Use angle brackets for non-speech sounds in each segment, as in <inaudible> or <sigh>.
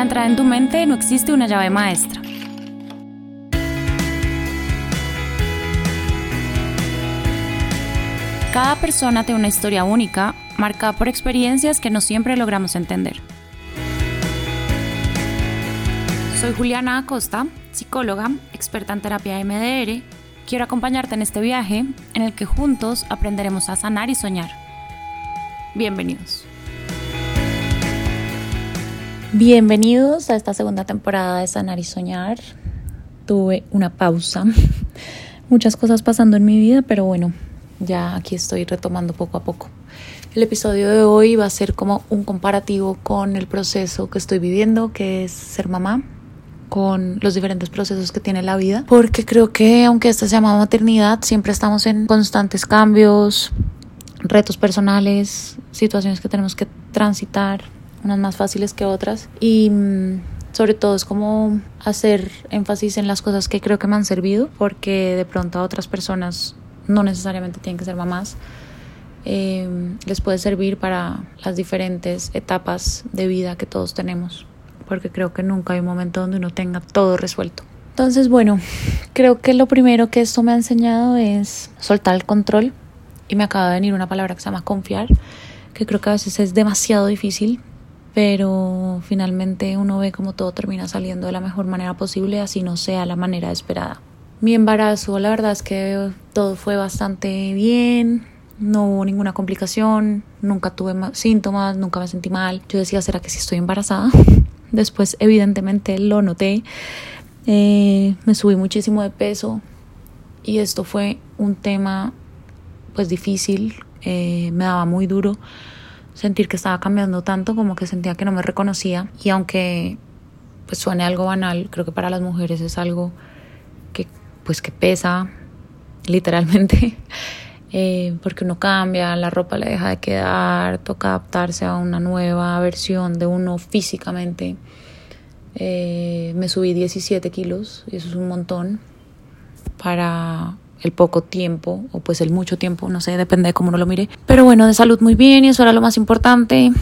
Para entrar en tu mente no existe una llave maestra. Cada persona tiene una historia única, marcada por experiencias que no siempre logramos entender. Soy Juliana Acosta, psicóloga, experta en terapia MDR. Quiero acompañarte en este viaje en el que juntos aprenderemos a sanar y soñar. Bienvenidos. Bienvenidos a esta segunda temporada de Sanar y Soñar. Tuve una pausa, <laughs> muchas cosas pasando en mi vida, pero bueno, ya aquí estoy retomando poco a poco. El episodio de hoy va a ser como un comparativo con el proceso que estoy viviendo, que es ser mamá, con los diferentes procesos que tiene la vida, porque creo que aunque esta se llama maternidad, siempre estamos en constantes cambios, retos personales, situaciones que tenemos que transitar, unas más fáciles que otras. Y mm, sobre todo es como hacer énfasis en las cosas que creo que me han servido porque de pronto a otras personas no necesariamente tienen que ser mamás. Eh, les puede servir para las diferentes etapas de vida que todos tenemos porque creo que nunca hay un momento donde uno tenga todo resuelto. Entonces bueno creo que lo primero que esto me ha enseñado es soltar el control. Y me acaba de venir una palabra que se llama confiar que creo que a veces es demasiado difícil pero finalmente uno ve como todo termina saliendo de la mejor manera posible, así no sea la manera esperada. Mi embarazo, la verdad es que todo fue bastante bien, no hubo ninguna complicación, nunca tuve síntomas, nunca me sentí mal. Yo decía, ¿será que sí estoy embarazada? <laughs> Después, evidentemente, lo noté. Eh, me subí muchísimo de peso y esto fue un tema pues difícil, eh, me daba muy duro sentir que estaba cambiando tanto como que sentía que no me reconocía y aunque pues suene algo banal, creo que para las mujeres es algo que pues que pesa <laughs> literalmente <laughs> eh, porque uno cambia, la ropa le deja de quedar, toca adaptarse a una nueva versión de uno físicamente. Eh, me subí 17 kilos y eso es un montón para el poco tiempo o pues el mucho tiempo, no sé, depende de cómo uno lo mire. Pero bueno, de salud muy bien y eso era lo más importante.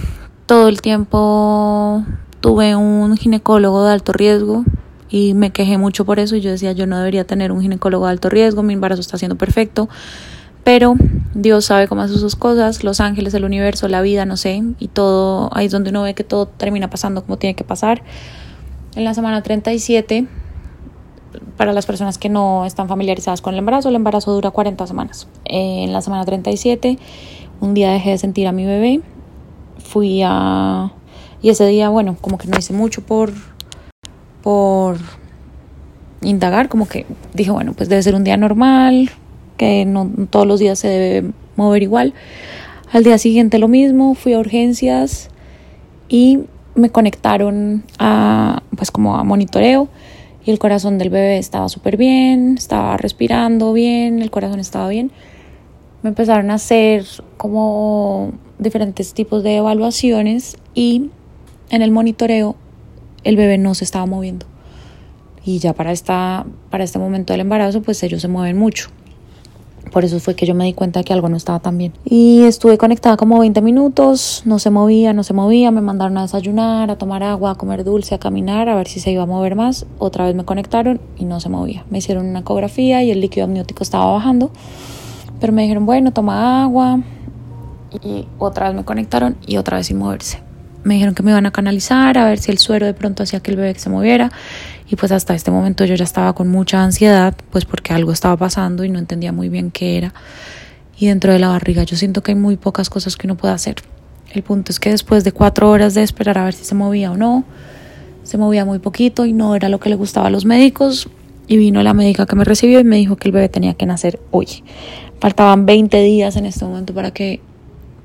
Todo el tiempo tuve un ginecólogo de alto riesgo y me quejé mucho por eso y yo decía yo no debería tener un ginecólogo de alto riesgo, mi embarazo está siendo perfecto. Pero Dios sabe cómo hace sus cosas, los ángeles, el universo, la vida, no sé, y todo, ahí es donde uno ve que todo termina pasando como tiene que pasar. En la semana 37 para las personas que no están familiarizadas con el embarazo, el embarazo dura 40 semanas. en la semana 37, un día dejé de sentir a mi bebé, fui a... Y ese día, bueno, como que no hice mucho por, por indagar, como que dije, bueno, pues debe ser un día normal, que no todos los días se debe mover igual. Al día siguiente lo mismo, fui a urgencias y me conectaron a, pues como a monitoreo y el corazón del bebé estaba súper bien, estaba respirando bien, el corazón estaba bien. Me empezaron a hacer como diferentes tipos de evaluaciones y en el monitoreo el bebé no se estaba moviendo. Y ya para, esta, para este momento del embarazo, pues ellos se mueven mucho. Por eso fue que yo me di cuenta que algo no estaba tan bien. Y estuve conectada como 20 minutos, no se movía, no se movía, me mandaron a desayunar, a tomar agua, a comer dulce, a caminar, a ver si se iba a mover más. Otra vez me conectaron y no se movía. Me hicieron una ecografía y el líquido amniótico estaba bajando. Pero me dijeron, bueno, toma agua. Y otra vez me conectaron y otra vez sin moverse. Me dijeron que me iban a canalizar, a ver si el suero de pronto hacía que el bebé se moviera y pues hasta este momento yo ya estaba con mucha ansiedad, pues porque algo estaba pasando y no entendía muy bien qué era. Y dentro de la barriga yo siento que hay muy pocas cosas que uno puede hacer. El punto es que después de cuatro horas de esperar a ver si se movía o no, se movía muy poquito y no era lo que le gustaba a los médicos. Y vino la médica que me recibió y me dijo que el bebé tenía que nacer hoy. Faltaban 20 días en este momento para que,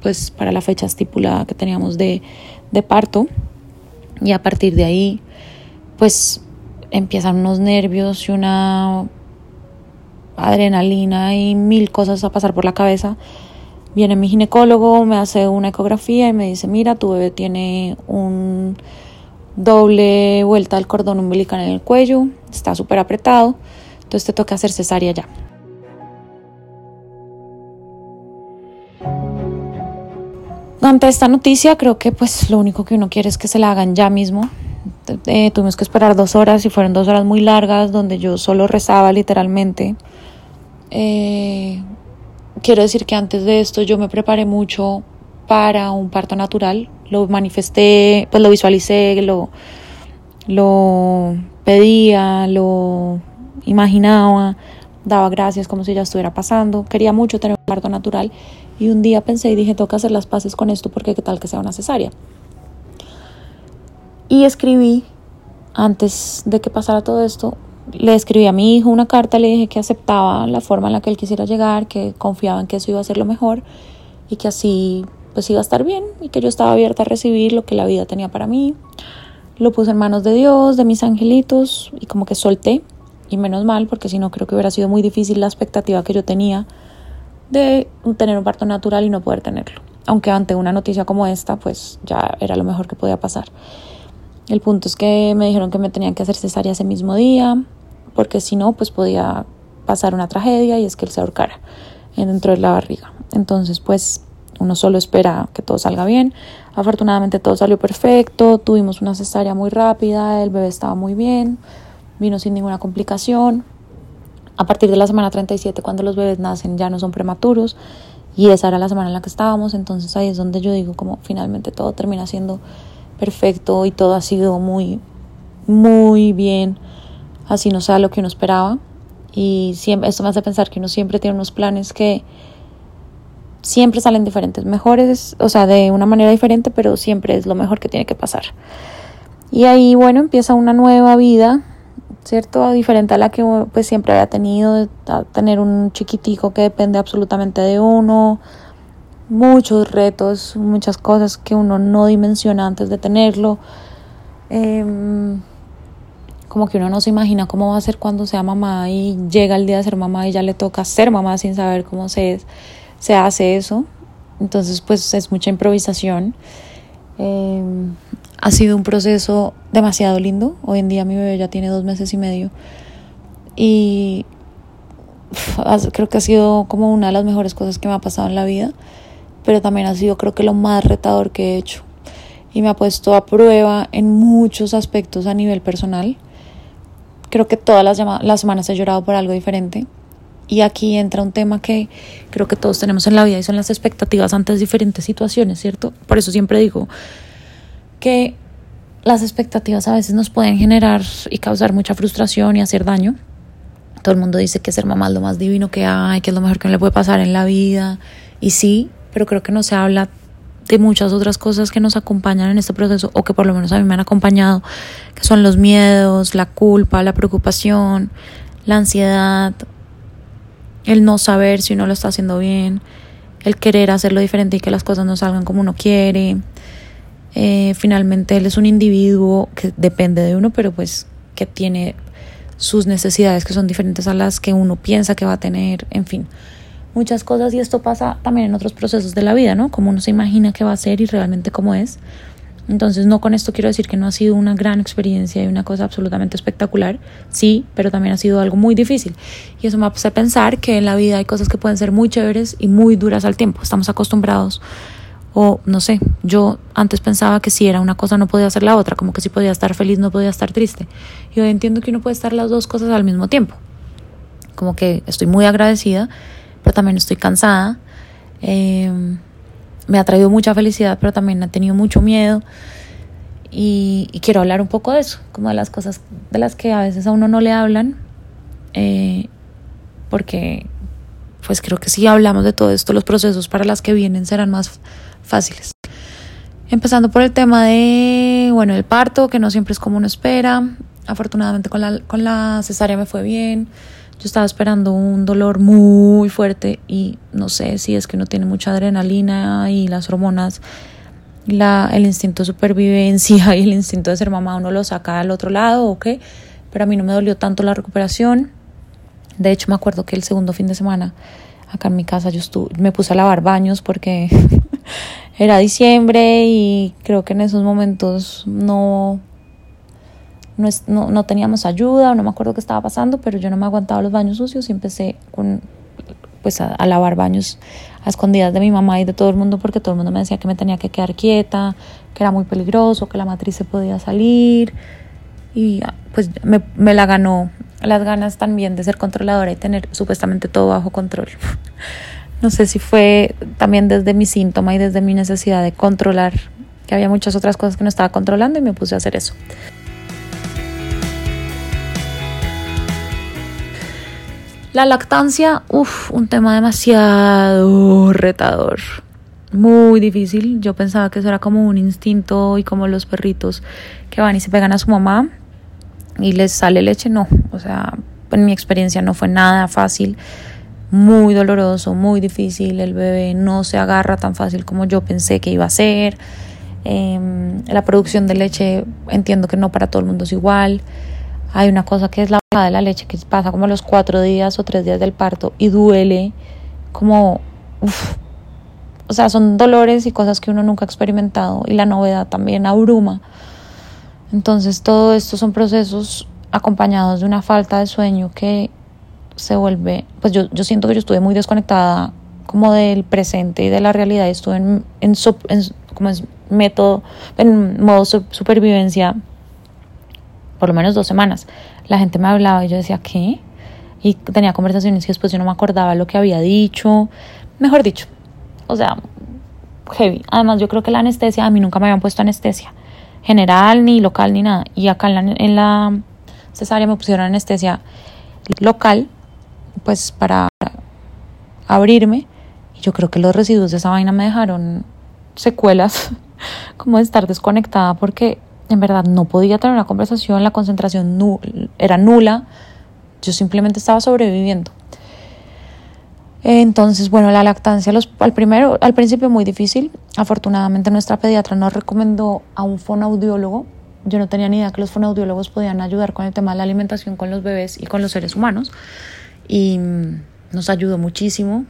pues, para la fecha estipulada que teníamos de, de parto. Y a partir de ahí, pues empiezan unos nervios y una adrenalina y mil cosas a pasar por la cabeza. Viene mi ginecólogo, me hace una ecografía y me dice, mira, tu bebé tiene un doble vuelta al cordón umbilical en el cuello, está súper apretado, entonces te toca hacer cesárea ya. Ante esta noticia creo que pues lo único que uno quiere es que se la hagan ya mismo, eh, tuvimos que esperar dos horas y fueron dos horas muy largas donde yo solo rezaba literalmente. Eh, quiero decir que antes de esto yo me preparé mucho para un parto natural. Lo manifesté, pues lo visualicé, lo, lo pedía, lo imaginaba, daba gracias como si ya estuviera pasando. Quería mucho tener un parto natural y un día pensé y dije, que hacer las paces con esto porque qué tal que sea una cesárea. Y escribí, antes de que pasara todo esto, le escribí a mi hijo una carta, le dije que aceptaba la forma en la que él quisiera llegar, que confiaba en que eso iba a ser lo mejor y que así pues iba a estar bien y que yo estaba abierta a recibir lo que la vida tenía para mí. Lo puse en manos de Dios, de mis angelitos y como que solté y menos mal porque si no creo que hubiera sido muy difícil la expectativa que yo tenía de tener un parto natural y no poder tenerlo. Aunque ante una noticia como esta pues ya era lo mejor que podía pasar. El punto es que me dijeron que me tenían que hacer cesárea ese mismo día, porque si no, pues podía pasar una tragedia y es que él se ahorcara dentro de la barriga. Entonces, pues uno solo espera que todo salga bien. Afortunadamente todo salió perfecto, tuvimos una cesárea muy rápida, el bebé estaba muy bien, vino sin ninguna complicación. A partir de la semana 37, cuando los bebés nacen, ya no son prematuros y esa era la semana en la que estábamos, entonces ahí es donde yo digo como finalmente todo termina siendo perfecto y todo ha sido muy, muy bien, así no sea lo que uno esperaba. Y siempre, esto me hace pensar que uno siempre tiene unos planes que siempre salen diferentes, mejores, o sea, de una manera diferente, pero siempre es lo mejor que tiene que pasar. Y ahí, bueno, empieza una nueva vida, ¿cierto? Diferente a la que pues siempre había tenido, tener un chiquitico que depende absolutamente de uno, muchos retos, muchas cosas que uno no dimensiona antes de tenerlo. Em, como que uno no se imagina cómo va a ser cuando sea mamá y llega el día de ser mamá y ya le toca ser mamá sin saber cómo se, se hace eso. Entonces pues es mucha improvisación. Em, ha sido un proceso demasiado lindo. Hoy en día mi bebé ya tiene dos meses y medio. Y creo que ha sido como una de las mejores cosas que me ha pasado en la vida pero también ha sido creo que lo más retador que he hecho y me ha puesto a prueba en muchos aspectos a nivel personal. Creo que todas las, las semanas he llorado por algo diferente. Y aquí entra un tema que creo que todos tenemos en la vida y son las expectativas ante diferentes situaciones, ¿cierto? Por eso siempre digo que las expectativas a veces nos pueden generar y causar mucha frustración y hacer daño. Todo el mundo dice que ser mamá es lo más divino que hay, que es lo mejor que le puede pasar en la vida. Y sí, pero creo que no se habla de muchas otras cosas que nos acompañan en este proceso o que por lo menos a mí me han acompañado, que son los miedos, la culpa, la preocupación, la ansiedad, el no saber si uno lo está haciendo bien, el querer hacerlo diferente y que las cosas no salgan como uno quiere. Eh, finalmente él es un individuo que depende de uno, pero pues que tiene sus necesidades que son diferentes a las que uno piensa que va a tener, en fin muchas cosas y esto pasa también en otros procesos de la vida, ¿no? Como uno se imagina que va a ser y realmente cómo es. Entonces, no con esto quiero decir que no ha sido una gran experiencia y una cosa absolutamente espectacular, sí, pero también ha sido algo muy difícil. Y eso me hace pensar que en la vida hay cosas que pueden ser muy chéveres y muy duras al tiempo. Estamos acostumbrados, o no sé, yo antes pensaba que si era una cosa no podía ser la otra, como que si podía estar feliz no podía estar triste. Y hoy entiendo que uno puede estar las dos cosas al mismo tiempo. Como que estoy muy agradecida pero también estoy cansada. Em, me ha traído mucha felicidad, pero también ha tenido mucho miedo. Y, quiero hablar un poco de eso, como de las cosas de las que a veces a uno no le hablan, eh, porque pues creo que si hablamos de todo esto, los procesos para las que vienen serán más fáciles. Empezando por el tema de, bueno, el parto, que no siempre es como uno espera. Afortunadamente con la, con la cesárea me fue bien. Yo estaba esperando un dolor muy fuerte y no sé si es que no tiene mucha adrenalina y las hormonas, la, el instinto de supervivencia <laughs> y el instinto de ser mamá uno lo saca al otro lado o qué, pero a mí no me dolió tanto la recuperación. De hecho, me acuerdo que el segundo fin de semana acá en mi casa yo estuve, me puse a lavar baños porque <laughs> era diciembre y creo que en esos momentos no no, no, no, teníamos ayuda, no me acuerdo qué estaba pasando, pero yo no me aguantaba los baños sucios y empecé con pues a, a, lavar baños a escondidas de mi mamá y de todo el mundo porque todo el mundo me decía que me tenía que quedar quieta, que era muy peligroso, que la matriz se podía salir y pues me, me la ganó las ganas también de ser controladora y tener supuestamente todo bajo control. <laughs> no sé si fue también desde mi síntoma y desde mi necesidad de controlar, que había muchas otras cosas que no estaba controlando y me puse a hacer eso. La lactancia, uff, un tema demasiado retador, muy difícil. Yo pensaba que eso era como un instinto y como los perritos que van y se pegan a su mamá y les sale leche, no. O sea, en mi experiencia no fue nada fácil, muy doloroso, muy difícil. El bebé no se agarra tan fácil como yo pensé que iba a ser. Em, la producción de leche entiendo que no para todo el mundo es igual. Hay una cosa que es la bajada de la leche que pasa como los cuatro días o tres días del parto y duele como, o sea, son dolores y cosas que uno nunca ha experimentado y la novedad también abruma. Entonces todo esto son procesos acompañados de una falta de sueño que se vuelve, pues yo, yo siento que yo estuve muy desconectada como del presente y de la realidad, estuve en, en, como es método, en modo supervivencia por lo menos dos semanas. La gente me hablaba y yo decía, ¿qué? Y tenía conversaciones que después yo no me acordaba lo que había dicho. Mejor dicho, o sea, heavy. Además, yo creo que la anestesia, a mí nunca me habían puesto anestesia general, ni local, ni nada. Y acá en la, en la cesárea me pusieron anestesia local, pues para abrirme. Y yo creo que los residuos de esa vaina me dejaron secuelas, <laughs> como de estar desconectada, porque en verdad no podía tener una conversación, la concentración era nula, yo simplemente estaba sobreviviendo. Entonces, bueno, la lactancia al, primero, al principio muy difícil. Afortunadamente nuestra pediatra nos recomendó a un fonoaudiólogo. Yo no tenía ni idea que los fonoaudiólogos podían ayudar con el tema de la alimentación con los bebés y con los seres humanos. Y mm, nos ayudó muchísimo.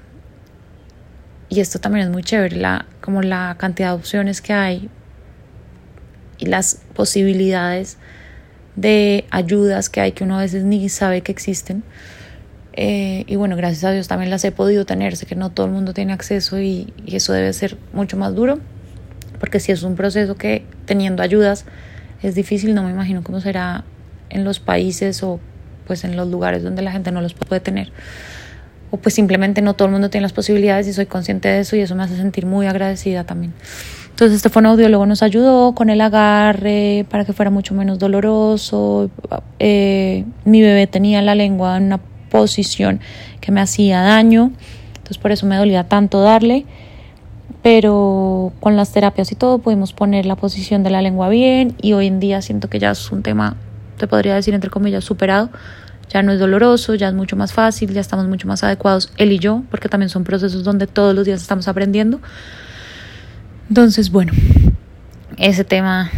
Y esto también es muy chévere, la, como la cantidad de opciones que hay las posibilidades de ayudas que hay que uno a veces ni sabe que existen. Eh, y bueno, gracias a Dios también las he podido tener. Sé que no todo el mundo tiene acceso y, y, eso debe ser mucho más duro, porque si es un proceso que teniendo ayudas es difícil, no me imagino cómo será en los países o pues en los lugares donde la gente no los puede tener. O pues simplemente no todo el mundo tiene las posibilidades y soy consciente de eso y eso me hace sentir muy agradecida también. Entonces este fonoaudiólogo nos ayudó con el agarre para que fuera mucho menos doloroso. Eh, mi bebé tenía la lengua en una posición que me hacía daño, entonces por eso me dolía tanto darle. Pero con las terapias y todo pudimos poner la posición de la lengua bien y hoy en día siento que ya es un tema, te podría decir entre comillas, superado. Ya no es doloroso, ya es mucho más fácil, ya estamos mucho más adecuados él y yo, porque también son procesos donde todos los días estamos aprendiendo. Entonces, bueno, ese tema,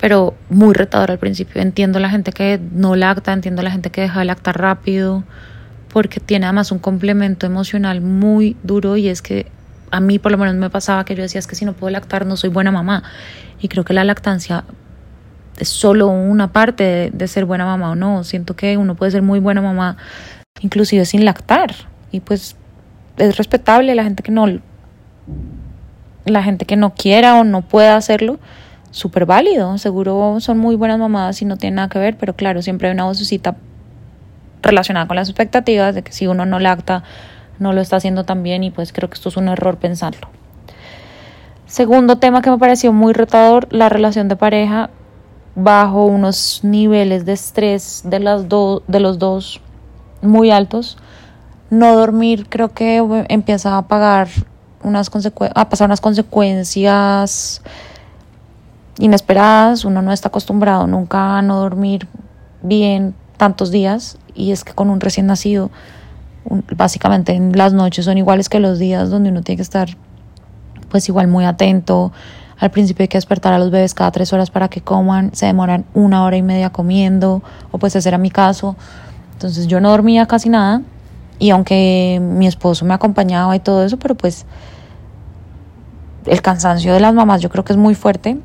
pero muy retador al principio. Entiendo la gente que no lacta, entiendo la gente que deja de lactar rápido, porque tiene además un complemento emocional muy duro y es que a mí por lo menos me pasaba que yo decía es que si no puedo lactar no soy buena mamá. Y creo que la lactancia es solo una parte de, de ser buena mamá o no. Siento que uno puede ser muy buena mamá inclusive sin lactar. Y pues es respetable la gente que no la gente que no quiera o no pueda hacerlo, súper válido. Seguro son muy buenas mamadas y no tiene nada que ver, pero claro, siempre hay una vocecita relacionada con las expectativas de que si uno no lacta, no lo está haciendo tan bien y pues creo que esto es un error pensarlo. Segundo tema que me pareció muy retador, la relación de pareja bajo unos niveles de estrés de, las de los dos muy altos. No dormir creo que empieza a pagar unas a pasar unas consecuencias inesperadas, uno no está acostumbrado nunca a no dormir bien tantos días y es que con un recién nacido básicamente en las noches son iguales que los días donde uno tiene que estar pues igual muy atento al principio hay que despertar a los bebés cada tres horas para que coman se demoran una hora y media comiendo o pues ese era mi caso. Entonces yo no dormía casi nada y aunque mi esposo me acompañaba y todo eso pero pues el cansancio de las mamás yo creo que es muy fuerte.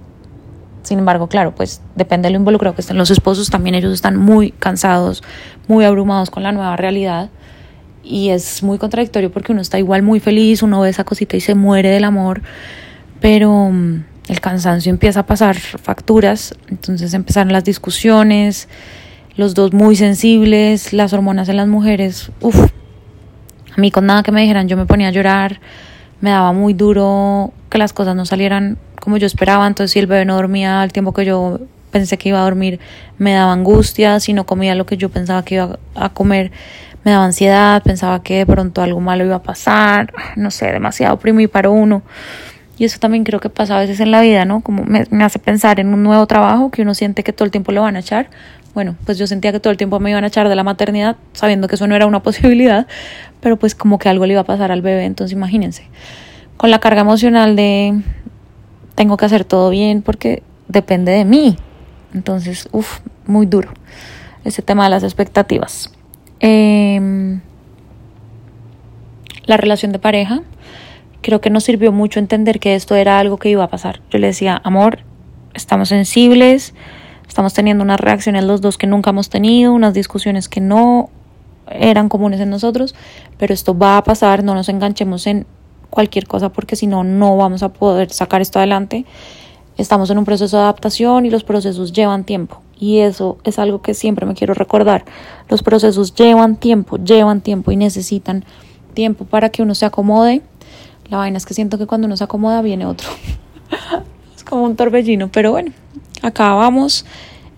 Sin embargo, claro, pues depende de lo involucrado que estén los esposos, también ellos están muy cansados, muy abrumados con la nueva realidad. y es muy contradictorio porque uno está igual muy feliz, uno ve esa cosita y se muere del amor, pero mm, el cansancio empieza a pasar facturas, entonces empezaron las discusiones, los dos muy sensibles, las hormonas en las mujeres, uff, a mí con nada que me dijeran yo me ponía a llorar, me daba muy duro que las cosas no salieran como yo esperaba, entonces si el bebé no dormía al tiempo que yo pensé que iba a dormir, me daba angustia, si no comía lo que yo pensaba que iba a comer, me daba ansiedad, pensaba que de pronto algo malo iba a pasar, <sighs> no sé, demasiado para uno. Y eso también creo que pasa a veces en la vida, ¿no? Como me, me, hace pensar en un nuevo trabajo que uno siente que todo el tiempo lo van a echar. Bueno, pues yo sentía que todo el tiempo me iban a echar de la maternidad, sabiendo que eso no era una <laughs> posibilidad, pero pues como que algo le iba a pasar al bebé, entonces imagínense. Con la carga emocional de tengo que hacer todo bien porque depende de mí. Entonces, uff, muy duro ese tema de las expectativas. Eh, la relación de pareja, creo que nos sirvió mucho entender que esto era algo que iba a pasar. Yo le decía, amor, estamos sensibles, estamos teniendo unas reacciones los dos que nunca hemos tenido, unas discusiones que no eran comunes en nosotros, pero esto va a pasar, no nos enganchemos en cualquier cosa porque si no, no vamos a poder sacar esto adelante. Estamos en un proceso de adaptación y los procesos llevan tiempo. Y eso es algo que siempre me quiero recordar. Los procesos llevan tiempo, llevan tiempo y necesitan tiempo para que uno se acomode. La vaina es que siento que cuando uno se acomoda viene otro. <laughs> es como un torbellino, pero bueno, acá vamos.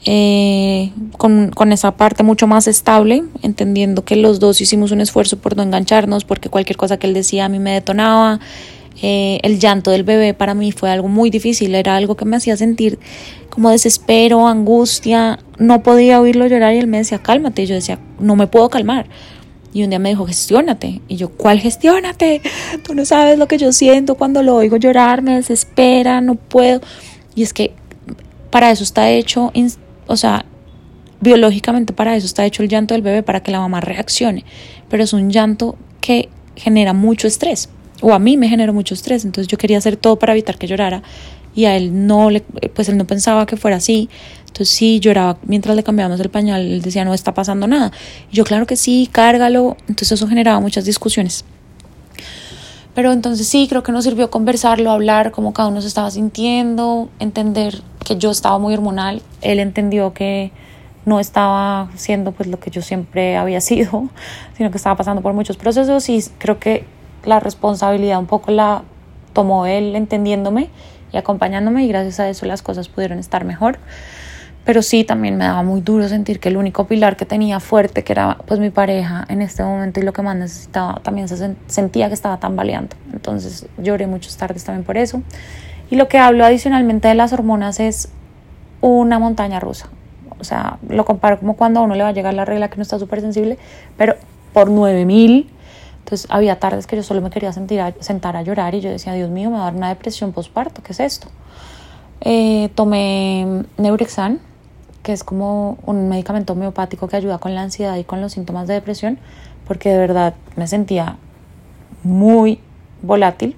Eh, con, con, esa parte mucho más estable, entendiendo que los dos hicimos un esfuerzo por no engancharnos, porque cualquier cosa que él decía a mí me detonaba, eh, el llanto del bebé para mí fue algo muy difícil, era algo que me hacía sentir como desespero, angustia, no podía oírlo llorar y él me decía, cálmate, y yo decía, no me puedo calmar. Y un día me dijo, gestiónate. Y yo, ¿cuál gestiónate? Tú no sabes lo que yo siento cuando lo oigo llorar, me desespera, no puedo. Y es que para eso está hecho, o sea, biológicamente para eso está hecho el llanto del bebé, para que la mamá reaccione. Pero es un llanto que genera mucho estrés o a mí me generó mucho estrés, entonces yo quería hacer todo para evitar que llorara y a él no le, pues él no pensaba que fuera así, entonces sí lloraba mientras le cambiábamos el pañal, él decía no está pasando nada, y yo claro que sí, cárgalo, entonces eso generaba muchas discusiones. Pero entonces sí, creo que nos sirvió conversarlo, hablar cómo cada uno se estaba sintiendo, entender que yo estaba muy hormonal, él entendió que no estaba siendo pues lo que yo siempre había <laughs> sido, sino que estaba pasando por muchos procesos y creo que la responsabilidad un poco la tomó él entendiéndome y acompañándome y gracias a eso las cosas pudieron estar mejor. Pero sí, también me daba muy duro sentir que el único pilar que tenía fuerte, que era pues mi pareja en este momento y lo que más necesitaba, también se sentía que estaba tambaleando. Entonces lloré muchas tardes también por eso. Y lo que hablo adicionalmente de las hormonas es una montaña rusa. O sea, lo comparo como cuando a uno le va a llegar la regla que no está súper sensible, pero por 9000 entonces había tardes que yo solo me quería sentir sentar a llorar y yo decía, Dios mío, me va a dar una depresión postparto, ¿qué es esto? Eh, tomé Neurexan, que es como un medicamento homeopático que ayuda con la ansiedad y con los síntomas de depresión, porque de verdad me sentía muy volátil.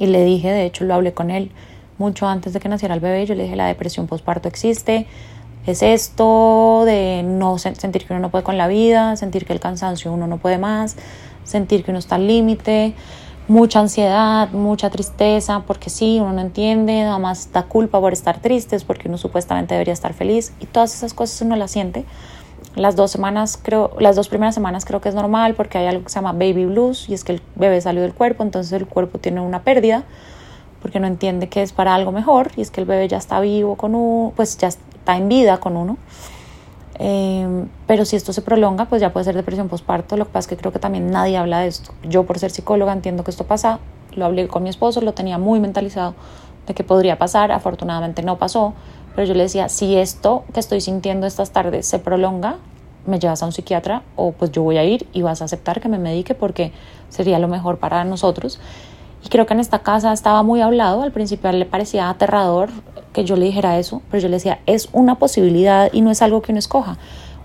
Y le dije, de hecho lo hablé con él mucho antes de que naciera el bebé, yo le dije, la depresión postparto existe, es esto de no sentir que uno no puede con la vida, sentir que el cansancio uno no puede más, sentir que uno está al límite, mucha ansiedad, mucha tristeza, porque sí, uno no entiende, nada más da culpa por estar tristes, porque uno supuestamente debería estar feliz y todas esas cosas uno las siente. Las dos semanas creo, las dos primeras semanas creo que es normal porque hay algo que se llama baby blues y es que el bebé salió del cuerpo, entonces el cuerpo tiene una pérdida porque no entiende que es para algo mejor y es que el bebé ya está vivo con uno, pues ya está en vida con uno. Em, pero si esto se prolonga, pues ya puede ser depresión postparto. Lo que pasa es que creo que también nadie habla de esto. Yo, por ser psicóloga, entiendo que esto pasa. Lo hablé con mi esposo, lo tenía muy mentalizado de que podría pasar. Afortunadamente no pasó. Pero yo le decía, si esto que estoy sintiendo estas tardes se prolonga, me llevas a un psiquiatra o pues yo voy a ir y vas a aceptar que me medique porque sería lo mejor para nosotros. Y creo que en esta casa estaba muy hablado, al principio le parecía aterrador que yo le dijera eso, pero yo le decía, es una posibilidad y no es algo que uno escoja.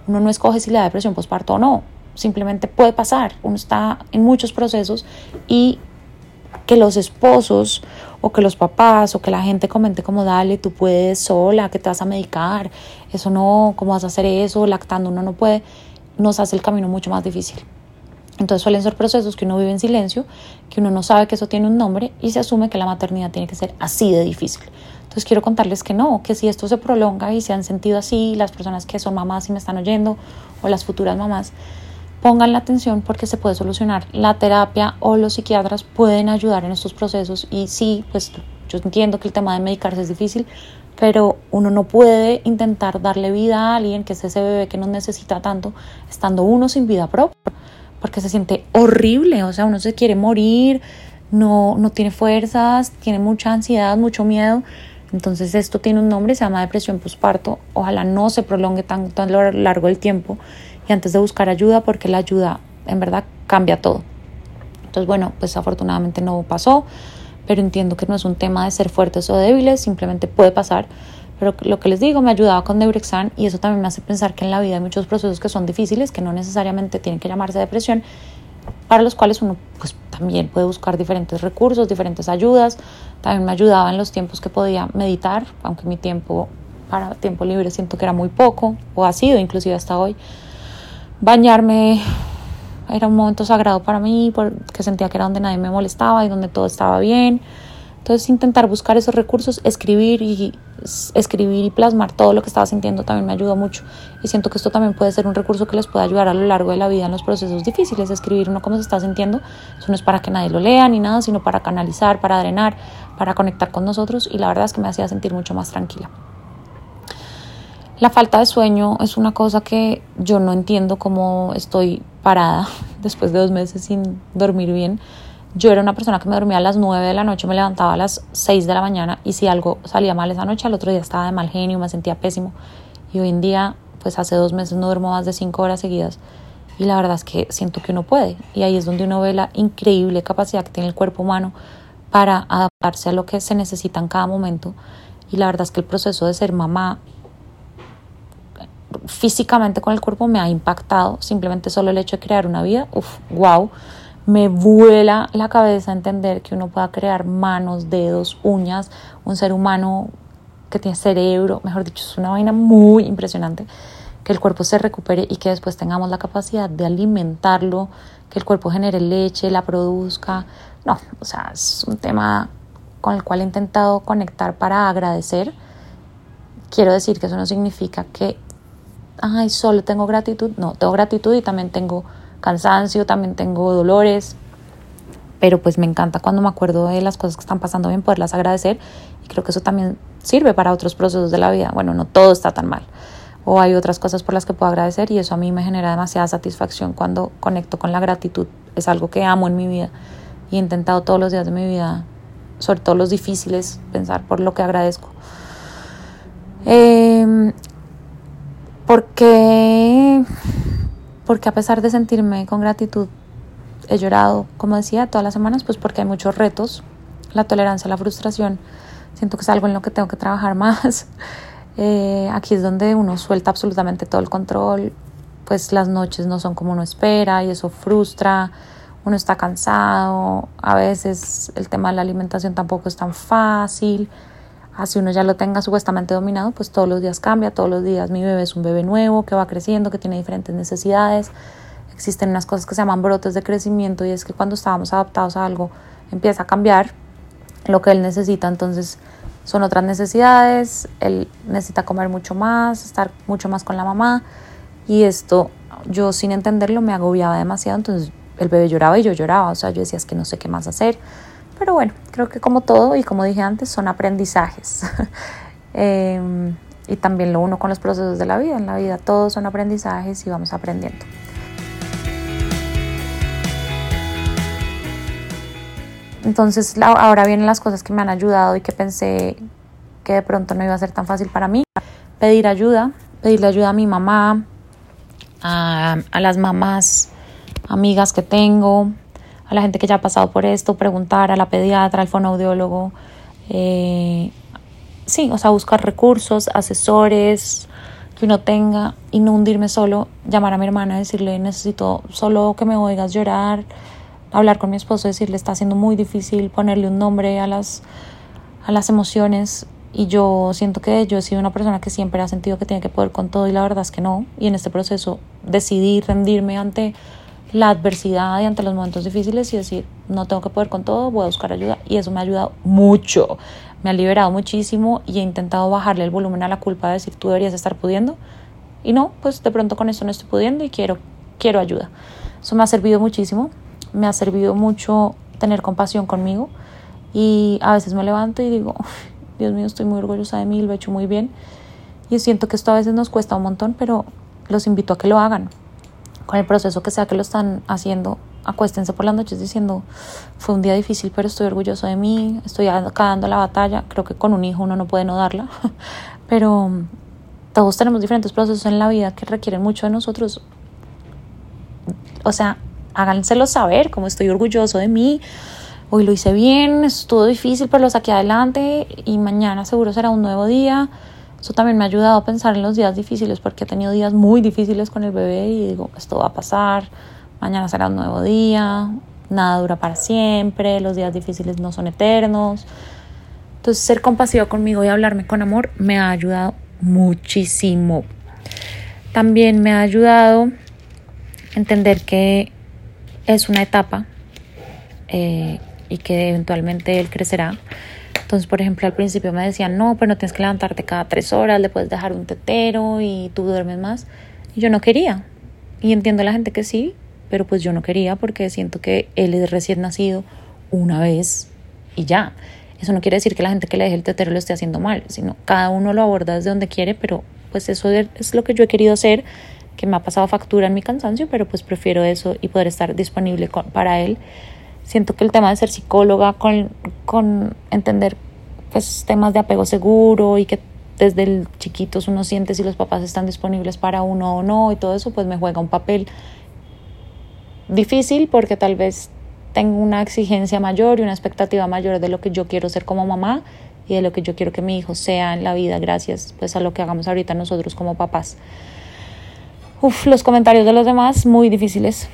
Uno no escoge si le da depresión postparto o no, simplemente puede pasar. Uno está en muchos procesos y que los esposos o que los papás o que la gente comente como dale, tú puedes sola, que te vas a medicar, eso no, cómo vas a hacer eso, lactando uno no puede, nos hace el camino mucho más difícil. Entonces suelen ser procesos que uno vive en silencio, que uno no sabe que eso tiene un nombre y se asume que la maternidad tiene que ser así de difícil. Entonces quiero contarles que no, que si esto se prolonga y se han sentido así, las personas que son mamás y me están oyendo o las futuras mamás, pongan la atención porque se puede solucionar. La terapia o los psiquiatras pueden ayudar en estos procesos y sí, pues yo entiendo que el tema de medicarse es difícil, pero uno no puede intentar darle vida a alguien que es ese bebé que no necesita tanto, estando uno sin vida propia, porque se siente horrible, o sea, uno se quiere morir, no, no tiene fuerzas, tiene mucha ansiedad, mucho miedo. Entonces esto tiene un nombre, se llama depresión postparto. Ojalá no se prolongue tanto a lo largo del tiempo y antes de buscar ayuda, porque la ayuda en verdad cambia todo. Entonces bueno, pues afortunadamente no pasó pero entiendo que no es un tema de ser fuertes o débiles, simplemente puede pasar. Pero lo que les digo, me ayudaba con Neurexan y eso también me hace pensar que en la vida hay muchos procesos que son difíciles, que no necesariamente tienen que llamarse depresión, para los cuales uno pues también puede buscar diferentes recursos, diferentes ayudas. También me ayudaba en los tiempos que podía meditar, aunque mi tiempo para tiempo libre siento que era muy poco, o ha sido inclusive hasta hoy. Bañarme era un momento sagrado para mí, porque sentía que era donde nadie me molestaba y donde todo estaba bien. Entonces intentar buscar esos recursos, escribir y escribir y plasmar todo lo que estaba sintiendo también me ayudó mucho. Y siento que esto también puede ser un recurso que les puede ayudar a lo largo de la vida en los procesos difíciles. Escribir uno cómo se está sintiendo. Eso no es para que nadie lo lea ni nada, sino para canalizar, para drenar, para conectar con nosotros. Y la verdad es que me hacía sentir mucho más tranquila. La falta de sueño es una cosa que yo no entiendo cómo estoy parada <laughs> después de dos meses sin dormir bien. Yo era una persona que me dormía a las 9 de la noche, me levantaba a las 6 de la mañana y si algo salía mal esa noche, al otro día estaba de mal genio, me sentía pésimo. Y hoy en día, pues hace dos meses no duermo más de 5 horas seguidas y la verdad es que siento que uno puede. Y ahí es donde uno ve la increíble capacidad que tiene el cuerpo humano para adaptarse a lo que se necesita en cada momento. Y la verdad es que el proceso de ser mamá físicamente con el cuerpo me ha impactado. Simplemente solo el hecho de crear una vida, uff, wow. Me vuela la cabeza entender que uno pueda crear manos, dedos, uñas, un ser humano que tiene cerebro, mejor dicho, es una vaina muy impresionante. Que el cuerpo se recupere y que después tengamos la capacidad de alimentarlo, que el cuerpo genere leche, la produzca. No, o sea, es un tema con el cual he intentado conectar para agradecer. Quiero decir que eso no significa que ay, solo tengo gratitud. No, tengo gratitud y también tengo cansancio, también tengo dolores. Pero pues me encanta cuando me acuerdo de las cosas que están pasando bien, poderlas agradecer. Y creo que eso también sirve para otros procesos de la vida. Bueno, no todo está tan mal. O hay otras cosas por las que puedo agradecer y eso a mí me genera demasiada satisfacción cuando conecto con la gratitud. Es algo que amo en mi vida y he intentado todos los días de mi vida, sobre todo los difíciles, pensar por lo que agradezco. Eh, porque, porque a pesar de sentirme con gratitud, he llorado, como decía, todas las semanas, pues porque hay muchos retos. La tolerancia la frustración, siento que es algo en lo que tengo que trabajar <laughs> más. Eh, aquí es donde uno suelta absolutamente todo el control, pues las noches no son como uno espera y eso frustra, uno está cansado, a veces el tema de la alimentación tampoco es tan fácil. Así uno ya lo tenga supuestamente dominado, pues todos los días cambia, todos los días mi bebé es un bebé nuevo que va creciendo, que tiene diferentes necesidades. Existen unas cosas que se llaman brotes de crecimiento y es que cuando estábamos adaptados a algo empieza a cambiar lo que él necesita, entonces son otras necesidades, él necesita comer mucho más, estar mucho más con la mamá. Y esto yo sin entenderlo me agobiaba demasiado, entonces el bebé lloraba y yo lloraba, o sea, yo decía es que no sé qué más hacer pero bueno, creo que como todo y como dije antes, son aprendizajes. <laughs> Em, y también lo uno con los procesos de la vida. En la vida todos son aprendizajes y vamos aprendiendo. Entonces ahora vienen las cosas que me han ayudado y que pensé que de pronto no iba a ser tan fácil para mí. Pedir ayuda, pedirle ayuda a mi mamá, a, a las mamás, amigas que tengo, a la gente que ya ha pasado por esto, preguntar a la pediatra, al fonoaudiólogo. Eh, sí, o sea, buscar recursos, asesores que uno tenga y no hundirme solo, llamar a mi hermana, decirle necesito solo que me oigas llorar, hablar con mi esposo, decirle está siendo muy difícil ponerle un nombre a las, a las emociones y yo siento que yo he sido una persona que siempre ha sentido que tiene que poder con todo y la verdad es que no y en este proceso decidí rendirme ante la adversidad y ante los momentos difíciles y decir, no tengo que poder con todo, voy a buscar ayuda. Y eso me ha ayudado mucho, me ha liberado muchísimo y he intentado bajarle el volumen a la culpa de decir, tú deberías estar pudiendo. Y no, pues de pronto con eso no estoy pudiendo y quiero, quiero ayuda. Eso me ha servido muchísimo, me ha servido mucho tener compasión conmigo y a veces me levanto y digo, Dios mío, estoy muy orgullosa de mí, lo he hecho muy bien. Y siento que esto a veces nos cuesta un montón, pero los invito a que lo hagan con el proceso que sea que lo están haciendo, acuéstense por las noches diciendo, fue un día difícil, pero estoy orgulloso de mí, estoy acá dando la batalla, creo que con un hijo uno no puede no darla, <laughs> pero todos tenemos diferentes procesos en la vida que requieren mucho de nosotros. O sea, háganselo saber, como estoy orgulloso de mí, hoy lo hice bien, estuvo difícil, pero lo saqué adelante y mañana seguro será un nuevo día eso también me ha ayudado a pensar en los días difíciles porque he tenido días muy difíciles con el bebé y digo, esto va a pasar, mañana será un nuevo día, nada dura para siempre, los días difíciles no son eternos. Entonces ser compasiva conmigo y hablarme con amor me ha ayudado muchísimo. También me ha ayudado entender que es una etapa eh, y que eventualmente él crecerá entonces, por ejemplo, al principio me decían, no, pero no tienes que levantarte cada tres horas, le puedes dejar un tetero y tú duermes más. Y yo no quería. Y entiendo a la gente que sí, pero pues yo no quería porque siento que él es recién nacido una vez y ya. Eso no quiere decir que la gente que le deje el tetero lo esté haciendo mal, sino cada uno lo aborda desde donde quiere, pero pues eso es lo que yo he querido hacer, que me ha pasado factura en mi cansancio, pero pues prefiero eso y poder estar disponible para él siento que el tema de ser psicóloga con, con entender pues temas de apego seguro y que desde el chiquitos uno siente si los papás están disponibles para uno o no y todo eso pues me juega un papel difícil porque tal vez tengo una exigencia mayor y una expectativa mayor de lo que yo quiero ser como mamá y de lo que yo quiero que mi hijo sea en la vida gracias pues a lo que hagamos ahorita nosotros como papás. Uf, los comentarios de los demás muy difíciles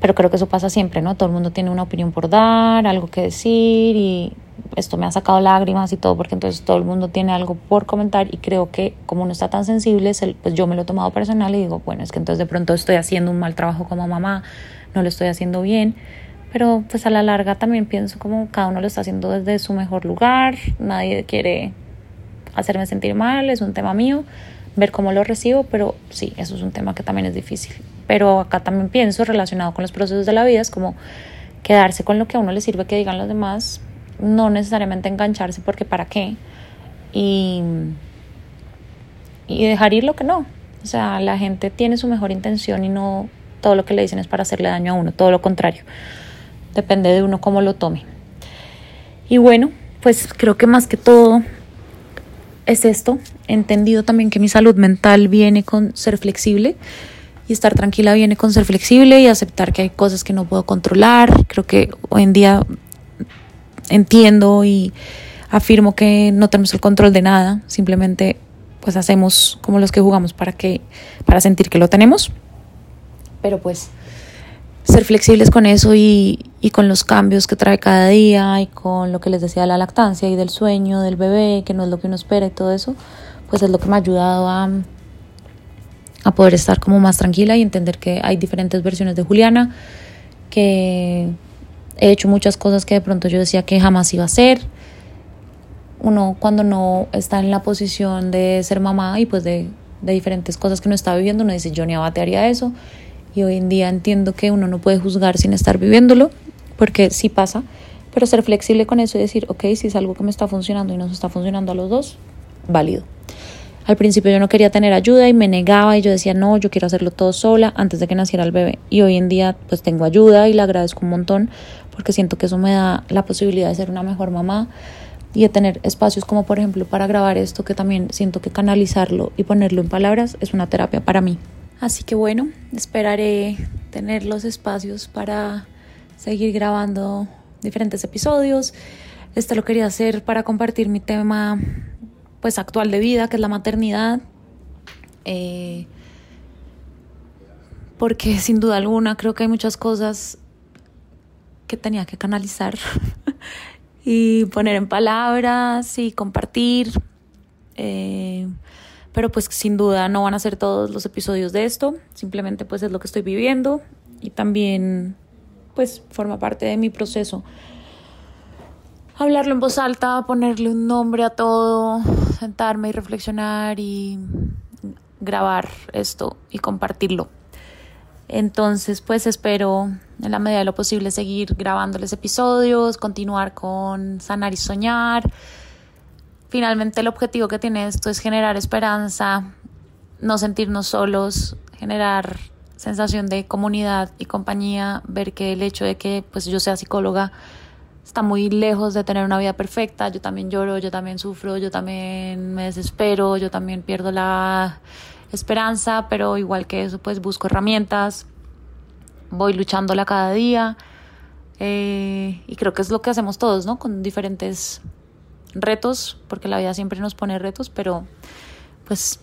pero creo que eso pasa siempre, ¿no? Todo el mundo tiene una opinión por dar, algo que decir y esto me ha sacado lágrimas y todo porque entonces todo el mundo tiene algo por comentar y creo que como no está tan sensible, pues yo me lo he tomado personal y digo, bueno, es que entonces de pronto estoy haciendo un mal trabajo como mamá, no lo estoy haciendo bien, pero pues a la larga también pienso como cada uno lo está haciendo desde su mejor lugar, nadie quiere hacerme sentir mal, es un tema mío, ver cómo lo recibo, pero sí, eso es un tema que también es difícil pero acá también pienso relacionado con los procesos de la vida, es como quedarse con lo que a uno le sirve que digan los demás, no necesariamente engancharse porque para qué, y, y dejar ir lo que no. O sea, la gente tiene su mejor intención y no todo lo que le dicen es para hacerle daño a uno, todo lo contrario. Depende de uno cómo lo tome. Y bueno, pues creo que más que todo es esto. He entendido también que mi salud mental viene con ser flexible y estar tranquila viene con ser flexible y aceptar que hay cosas que no puedo controlar. Creo que hoy en día entiendo y afirmo que no tenemos el control de nada, simplemente pues hacemos como los que jugamos para que para sentir que lo tenemos. Pero pues ser flexibles con eso y, y con los cambios que trae cada día y con lo que les decía de la lactancia y del sueño del bebé, que no es lo que uno espera y todo eso, pues es lo que me ha ayudado a a poder estar como más tranquila y entender que hay diferentes versiones de Juliana, que he hecho muchas cosas que de pronto yo decía que jamás iba a hacer. Uno cuando no está en la posición de ser mamá y pues de, de diferentes cosas que uno está viviendo, uno dice yo ni abatearía eso. Y hoy en día entiendo que uno no puede juzgar sin estar viviéndolo, porque sí pasa, pero ser flexible con eso y decir, ok, si es algo que me está funcionando y nos está funcionando a los dos, válido. Al principio yo no quería tener ayuda y me negaba y yo decía, no, yo quiero hacerlo todo sola antes de que naciera el bebé. Y hoy en día pues tengo ayuda y le agradezco un montón porque siento que eso me da la posibilidad de ser una mejor mamá y de tener espacios como por ejemplo para grabar esto que también siento que canalizarlo y ponerlo en palabras es una terapia para mí. Así que bueno, esperaré tener los espacios para seguir grabando diferentes episodios. Esto lo quería hacer para compartir mi tema pues actual de vida, que es la maternidad. Eh, porque sin duda alguna creo que hay muchas cosas que tenía que canalizar <laughs> y poner en palabras y compartir. Eh, pero pues sin duda no van a ser todos los episodios de esto, simplemente pues es lo que estoy viviendo y también pues forma parte de mi proceso. Hablarlo en voz alta, ponerle un nombre a todo, sentarme y reflexionar y grabar esto y compartirlo. Entonces, pues espero en la medida de lo posible seguir grabándoles episodios, continuar con sanar y soñar. Finalmente el objetivo que tiene esto es generar esperanza, no sentirnos solos, generar sensación de comunidad y compañía, ver que el hecho de que pues yo sea psicóloga está muy lejos de tener una vida perfecta, yo también lloro, yo también sufro, yo también me desespero, yo también pierdo la esperanza, pero igual que eso pues busco herramientas, voy luchándola cada día eh, y creo que es lo que hacemos todos, ¿no? Con diferentes retos, porque la vida siempre nos pone retos, pero pues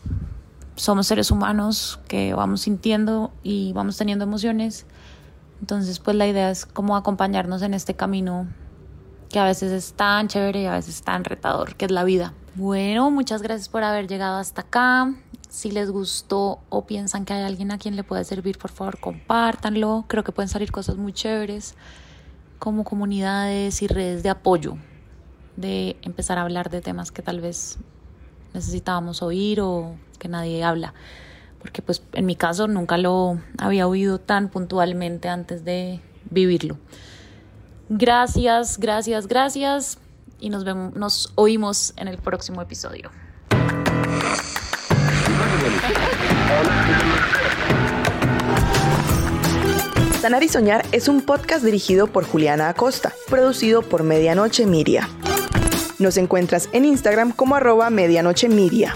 somos seres humanos que vamos sintiendo y vamos teniendo emociones. Entonces, pues la idea es como acompañarnos en este camino que a veces es tan chévere y a veces tan retador, que es la vida. Bueno, muchas gracias por haber llegado hasta acá. Si les gustó o piensan que hay alguien a quien le puede servir, por favor, compártanlo. Creo que pueden salir cosas muy chéveres como comunidades y redes de apoyo, de empezar a hablar de temas que tal vez necesitábamos oír o que nadie habla, porque pues en mi caso nunca lo había oído tan puntualmente antes de vivirlo. Gracias, gracias, gracias y nos oímos en el próximo episodio. Sanar y Soñar es un podcast dirigido por Juliana Acosta, producido por Medianoche Media. Nos encuentras en Instagram como arroba medianoche media.